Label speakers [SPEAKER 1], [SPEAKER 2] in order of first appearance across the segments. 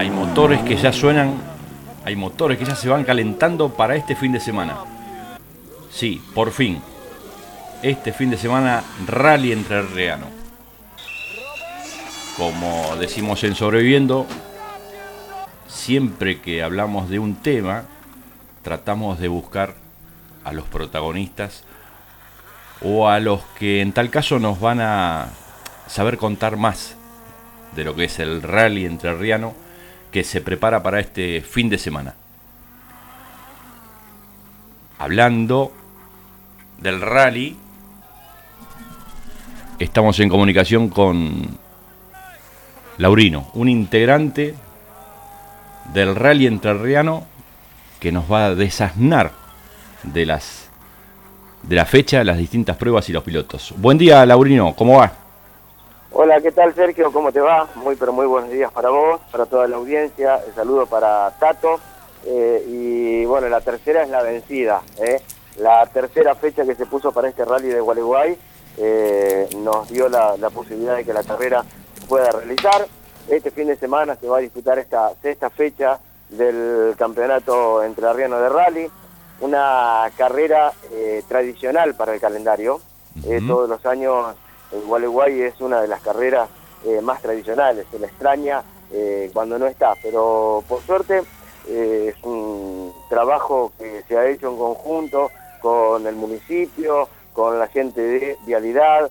[SPEAKER 1] Hay motores que ya suenan, hay motores que ya se van calentando para este fin de semana. Sí, por fin. Este fin de semana Rally entre Reano. Como decimos en Sobreviviendo, siempre que hablamos de un tema, tratamos de buscar a los protagonistas o a los que en tal caso nos van a saber contar más de lo que es el rally entrerriano que se prepara para este fin de semana. Hablando del rally, estamos en comunicación con Laurino, un integrante del rally entrerriano que nos va a desasnar de las de la fecha, las distintas pruebas y los pilotos. Buen día, Laurino, ¿cómo va?
[SPEAKER 2] Hola, ¿qué tal, Sergio? ¿Cómo te va? Muy, pero muy buenos días para vos, para toda la audiencia. El saludo para Tato. Eh, y bueno, la tercera es la vencida. ¿eh? La tercera fecha que se puso para este rally de Gualeguay eh, nos dio la, posibilidad de que la carrera pueda realizar. Este fin de semana se va a disputar esta sexta fecha del campeonato entrerriano de rally una carrera eh, tradicional para el calendario. Eh, todos los años el Gualeguay es una de las carreras eh, más tradicionales, se la extraña cuando no está, pero por suerte es un trabajo que se ha hecho en conjunto con el municipio, con la gente de Vialidad,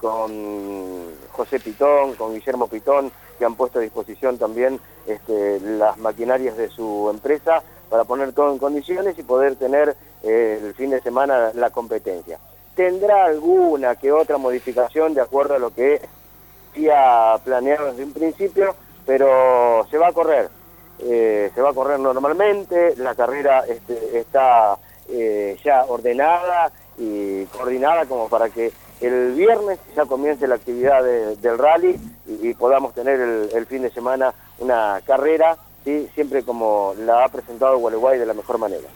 [SPEAKER 2] con José Pitón, con Guillermo Pitón, que han puesto a disposición también este, las maquinarias de su empresa para poner todo en condiciones y poder tener eh, el fin de semana la competencia. Tendrá alguna que otra modificación de acuerdo a lo que había planeado desde un principio, pero se va a correr. Eh, se va a correr normalmente, la carrera este, está eh, ya ordenada y coordinada como para que el viernes ya comience la actividad del rally y, podamos tener el fin de semana una carrera ¿sí? siempre como la ha presentado Gualeguay de la mejor manera.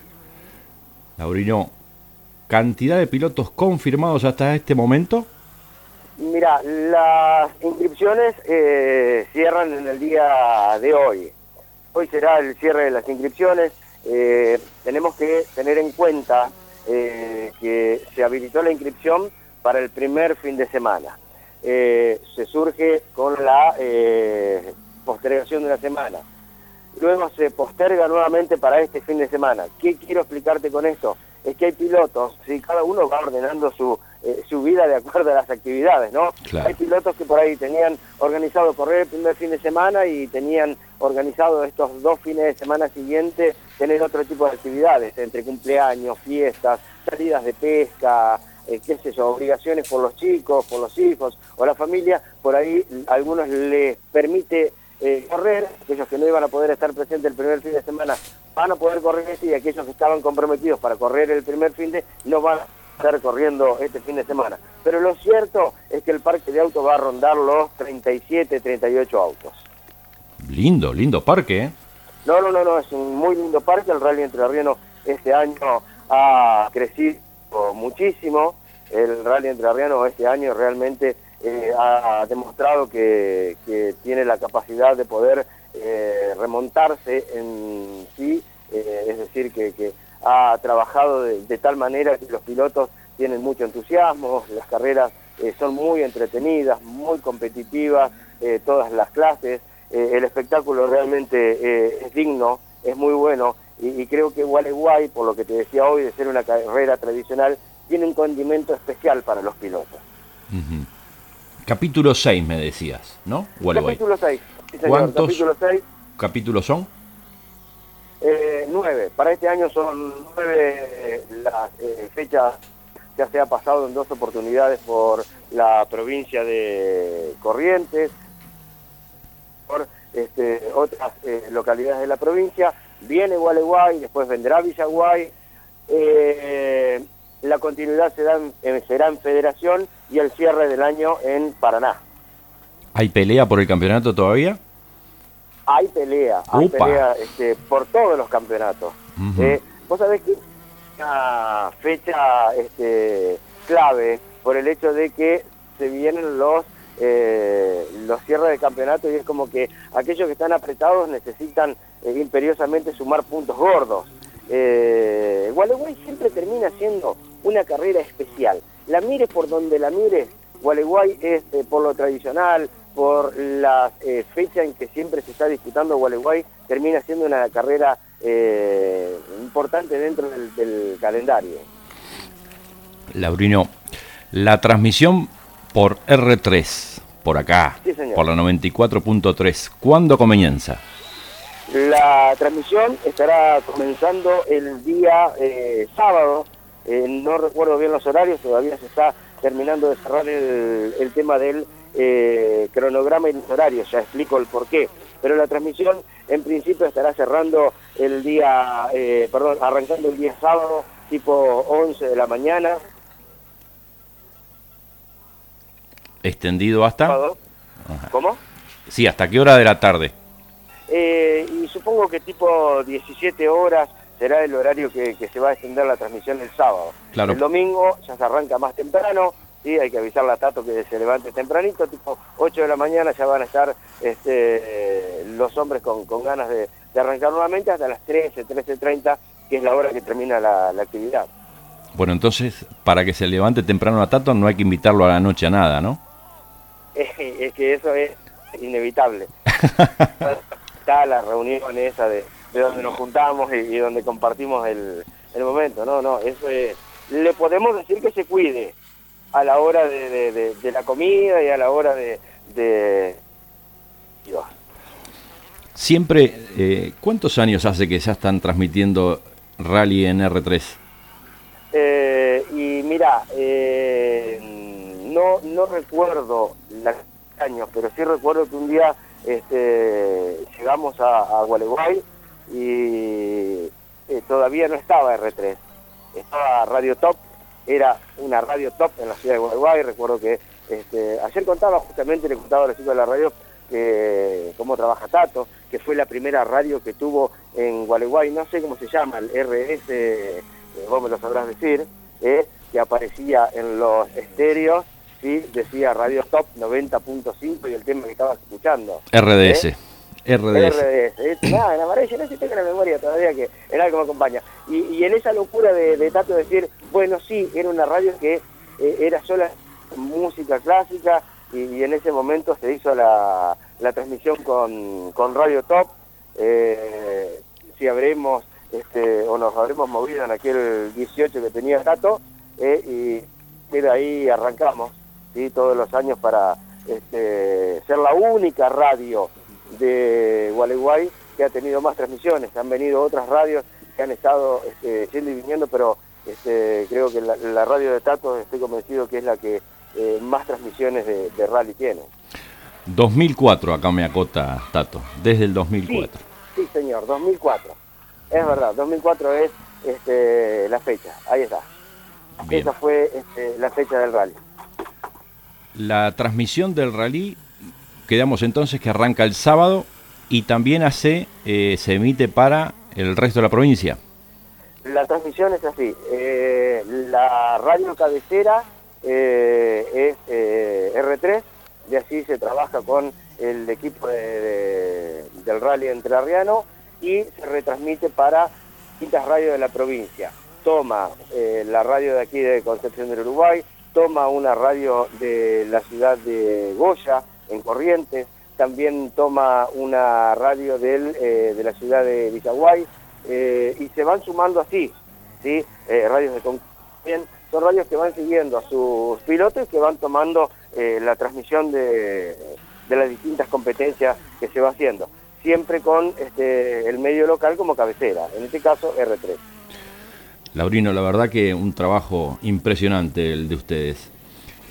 [SPEAKER 1] ¿Cantidad de pilotos confirmados hasta este momento?
[SPEAKER 2] Mira, las inscripciones eh, cierran en el día de hoy. Hoy será el cierre de las inscripciones. Eh, tenemos que tener en cuenta eh, que se habilitó la inscripción para el primer fin de semana. se surge con la postergación de una semana luego se posterga nuevamente para este fin de semana. ¿Qué quiero explicarte con esto? Es que hay pilotos, si cada uno va ordenando su, eh, su vida de acuerdo a las actividades, ¿no? Hay pilotos que por ahí tenían organizado correr el primer fin de semana y tenían organizado estos dos fines de semana siguientes tener otro tipo de actividades, entre cumpleaños, fiestas, salidas de pesca, eh, qué sé yo, obligaciones por los chicos, por los hijos o la familia, por ahí a algunos les permite eh, correr, aquellos que no iban a poder estar presentes el primer fin de semana van a poder correr este y aquellos que estaban comprometidos para correr el primer fin de no van a estar corriendo este fin de semana. Pero lo cierto es que el parque de autos va a rondar los 37, 38 autos.
[SPEAKER 1] Lindo, lindo parque, ¿eh?
[SPEAKER 2] No, no, no, no, es un muy lindo parque. El Rally Entre Arrienos este año ha crecido muchísimo. El Rally Entre Arrienos este año realmente eh, ha demostrado que, tiene la capacidad de poder eh, remontarse en sí, eh, es decir, que, ha trabajado de, tal manera que los pilotos tienen mucho entusiasmo, las carreras son muy entretenidas, muy competitivas, todas las clases, el espectáculo realmente es digno, es muy bueno y, creo que Gualeguay, por lo que te decía hoy, de ser una carrera tradicional, tiene un condimento especial para los pilotos.
[SPEAKER 1] Capítulo 6 me decías, ¿no?
[SPEAKER 2] Capítulo 6.
[SPEAKER 1] ¿Cuántos capítulos son?
[SPEAKER 2] Eh, nueve. Para este año son nueve eh, las eh, fechas. Ya se ha pasado en dos oportunidades por la provincia de Corrientes, por este, otras eh, localidades de la provincia. Viene Gualeguay, después vendrá Villaguay. Eh, la continuidad será en, será en Federación y el cierre del año en Paraná.
[SPEAKER 1] ¿Hay pelea por el campeonato todavía?
[SPEAKER 2] Hay pelea, hay pelea este, por todos los campeonatos. Eh, vos sabés que una fecha este, clave por el hecho de que se vienen los, eh, los cierres de campeonato y es como que aquellos que están apretados necesitan imperiosamente sumar puntos gordos. Gualeguay siempre termina siendo una carrera especial. La mire por donde la mire, Gualeguay es por lo tradicional, por la fecha en que siempre se está disputando Gualeguay, termina siendo una carrera importante dentro del calendario.
[SPEAKER 1] Laurino, la transmisión por R3, por acá, por la 94.3, ¿cuándo comienza?
[SPEAKER 2] La transmisión estará comenzando el día eh, sábado, eh, no recuerdo bien los horarios, todavía se está terminando de cerrar el, tema del eh, cronograma y los horarios, ya explico el por qué. Pero la transmisión en principio estará cerrando el día, perdón, arrancando el día sábado, tipo 11 de la mañana,
[SPEAKER 1] extendido hasta...
[SPEAKER 2] ¿Cómo?
[SPEAKER 1] Sí, ¿hasta qué hora de la tarde?
[SPEAKER 2] Eh, y supongo que tipo 17 horas será el horario que, se va a extender la transmisión el sábado.
[SPEAKER 1] Claro.
[SPEAKER 2] El domingo ya se arranca más temprano, ¿sí? hay que avisarle a Tato que se levante tempranito, tipo 8 de la mañana ya van a estar este, los hombres con, ganas de, arrancar nuevamente hasta las 13, 13.30, que es la hora que termina la, la actividad.
[SPEAKER 1] Bueno, entonces, para que se levante temprano a Tato no hay que invitarlo a la noche a nada, ¿no?
[SPEAKER 2] es que eso es inevitable. Está la reunión esa de, donde nos juntamos y, donde compartimos el, momento, no, no, eso es, le podemos decir que se cuide a la hora de, la comida y a la hora de...
[SPEAKER 1] Siempre, eh, ¿cuántos años hace que ya están transmitiendo rally en R3?
[SPEAKER 2] Eh, y mira, eh, no, no recuerdo la años, pero sí recuerdo que un día este, llegamos a, Gualeguay y eh, todavía no estaba R3, estaba Radio Top, era una radio top en la ciudad de Gualeguay, recuerdo que este, ayer contaba justamente, le contaba a los chicos de la radio que, cómo trabaja Tato, que fue la primera radio que tuvo en Gualeguay, no sé cómo se llama, el RS, eh, vos me lo sabrás decir, eh, que aparecía en los estéreos ¿sí? decía Radio Top 90.5 y el tema que estabas escuchando.
[SPEAKER 1] RDS. ¿Eh?
[SPEAKER 2] RDS. RDS. Nada, en amarillo no sé si tengo la memoria todavía que era algo que me acompaña. Y, en esa locura de, de Tato decir, bueno, sí, era una radio que eh, era sola música clásica y, en ese momento se hizo la, la transmisión con, con Radio Top. Eh, si habremos este, o nos habremos movido en aquel 18 que tenía Tato y de ahí arrancamos todos los años para este, ser la única radio de Gualeguay que ha tenido más transmisiones. Han venido otras radios que han estado este, yendo y viniendo, pero este, creo que la, radio de Tato estoy convencido que es la que eh, más transmisiones de, rally tiene.
[SPEAKER 1] 2004 acá me acota Tato, desde el 2004.
[SPEAKER 2] Sí, señor, 2004. Es verdad, 2004 es este, la fecha, ahí está. Esa fue este, la fecha del rally.
[SPEAKER 1] La transmisión del rally, quedamos entonces que arranca el sábado y también hace, eh, se emite para el resto de la provincia.
[SPEAKER 2] La transmisión es así. Eh, la radio cabecera eh, es R3, y así se trabaja con el equipo del rally entrerriano y se retransmite para distintas radios de la provincia. Toma la radio de aquí de Concepción del Uruguay, toma una radio de la ciudad de Goya, en Corrientes, también toma una radio eh, de la ciudad de Villaguay, eh, y se van sumando así, ¿sí? Eh, radios de también son radios que van siguiendo a sus pilotos y que van tomando la transmisión de, de, las distintas competencias que se va haciendo, siempre con este, el medio local como cabecera, en este caso R3.
[SPEAKER 1] Laurino, la verdad que un trabajo impresionante el de ustedes.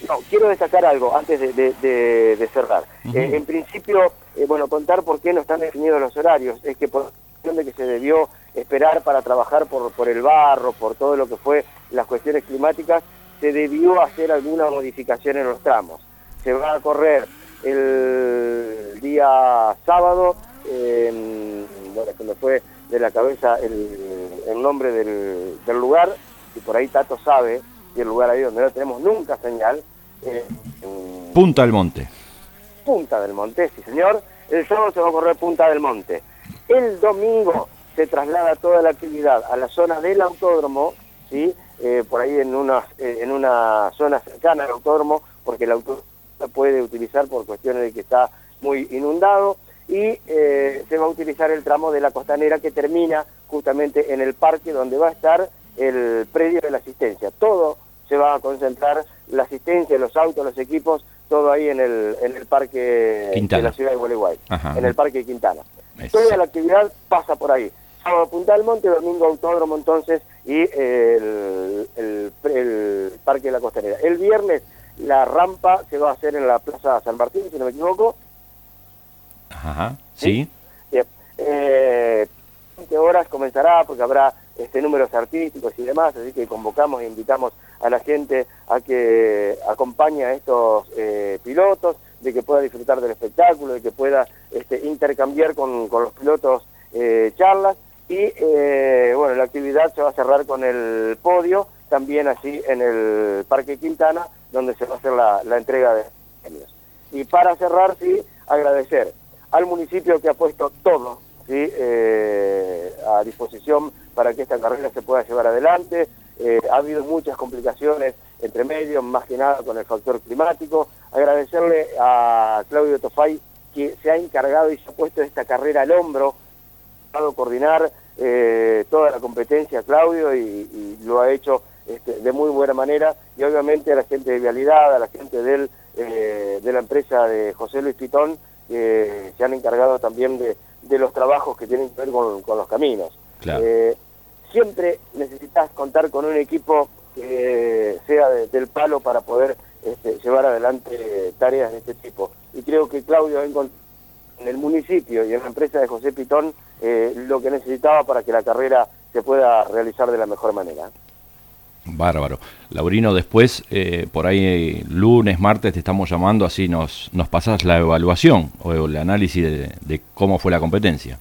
[SPEAKER 2] No, quiero destacar algo antes de, cerrar. Eh, en principio, eh, bueno, contar por qué no están definidos los horarios. Es que por de que se debió esperar para trabajar por, por el barro, por todo lo que fue las cuestiones climáticas, se debió hacer alguna modificación en los tramos. Se va a correr el día sábado, bueno, cuando fue de la cabeza el, nombre del, lugar, y por ahí Tato sabe, y el lugar ahí donde no tenemos nunca señal.
[SPEAKER 1] Punta del Monte.
[SPEAKER 2] Punta del Monte, sí señor. El sábado se va a correr Punta del Monte. El domingo se traslada toda la actividad a la zona del autódromo, ¿sí? Eh, por ahí en una, eh, en una zona cercana al autódromo, porque el autódromo se puede utilizar por cuestiones de que está muy inundado, y eh, se va a utilizar el tramo de la costanera que termina justamente en el parque donde va a estar el predio de la asistencia. Todo se va a concentrar, la asistencia, los autos, los equipos, todo ahí en el, en el parque de la ciudad de Gualeguay, en el parque de Toda la actividad pasa por ahí. Sábado Punta del Monte, domingo Autódromo entonces y el, el, Parque de la Costanera. El viernes la rampa se va a hacer en la Plaza San Martín, si no me equivoco.
[SPEAKER 1] Ajá, sí.
[SPEAKER 2] Bien. Eh, 20 horas comenzará porque habrá este, números artísticos y demás, así que convocamos e invitamos a la gente a que acompañe a estos eh, pilotos, de que pueda disfrutar del espectáculo, de que pueda este, intercambiar con, con los pilotos eh, charlas y eh, bueno, la actividad se va a cerrar con el podio, también así en el Parque Quintana, donde se va a hacer la, entrega de premios. Y para cerrar, sí, agradecer al municipio que ha puesto todo ¿sí? Eh, a disposición para que esta carrera se pueda llevar adelante. Eh, ha habido muchas complicaciones entre medios, más que nada con el factor climático. Agradecerle a Claudio Tofay que se ha encargado y se ha puesto esta carrera al hombro, ha coordinar eh, toda la competencia Claudio y, lo ha hecho este, de muy buena manera y obviamente a la gente de Vialidad, a la gente del, de la empresa de José Luis Pitón, que se han encargado también de, de los trabajos que tienen que ver con, los caminos. Eh, siempre necesitas contar con un equipo que sea del palo para poder este, llevar adelante tareas de este tipo. Y creo que Claudio en el municipio y en la empresa de José Pitón eh, lo que necesitaba para que la carrera se pueda realizar de la mejor manera.
[SPEAKER 1] Bárbaro. Laurino, después, eh, por ahí lunes, martes te estamos llamando, así nos, nos pasas la evaluación o el análisis de, cómo fue la competencia.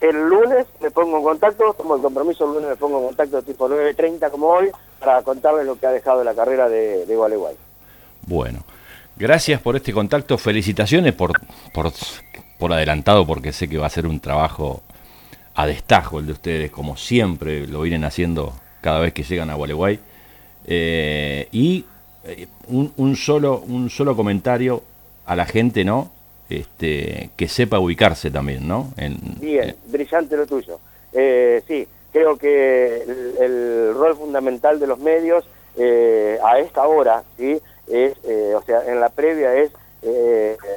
[SPEAKER 2] El lunes me pongo en contacto, tomo el compromiso, el lunes me pongo en contacto tipo 9.30 como hoy, para contarles lo que ha dejado la carrera de, de Gualeguay.
[SPEAKER 1] Bueno, gracias por este contacto, felicitaciones por, por, por adelantado, porque sé que va a ser un trabajo a destajo el de ustedes, como siempre lo vienen haciendo cada vez que llegan a Gualeguay. Eh, y eh, un, solo, un solo comentario a la gente, ¿no? Este, que sepa ubicarse también, ¿no?
[SPEAKER 2] Bien, brillante lo tuyo. Eh, sí, creo que el, rol fundamental de los medios a esta hora, ¿sí? Es, o sea, en la previa es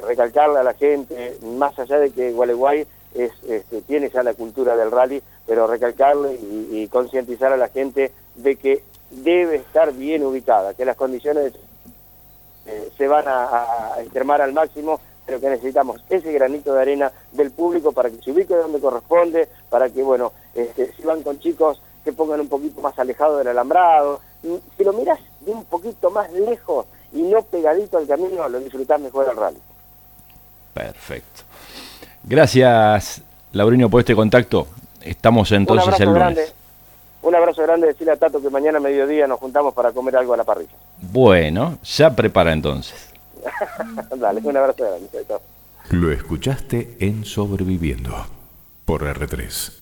[SPEAKER 2] recalcarle a la gente, más allá de que Gualeguay es, este, tiene ya la cultura del rally, pero recalcarle y, concientizar a la gente de que debe estar bien ubicada, que las condiciones eh, se van a, extremar al máximo, pero que necesitamos ese granito de arena del público para que se ubique donde corresponde, para que, bueno, este, si van con chicos que pongan un poquito más alejado del alambrado, si lo miras de un poquito más lejos y no pegadito al camino, lo disfrutás mejor al rally.
[SPEAKER 1] Perfecto. Gracias, Laurino, por este contacto. Estamos entonces el lunes.
[SPEAKER 2] Grande. Un abrazo grande, decirle a Tato que mañana a mediodía nos juntamos para comer algo a la parrilla.
[SPEAKER 1] Bueno, ya prepara entonces.
[SPEAKER 2] Dale, un abrazo grande.
[SPEAKER 3] Lo escuchaste en Sobreviviendo por R3.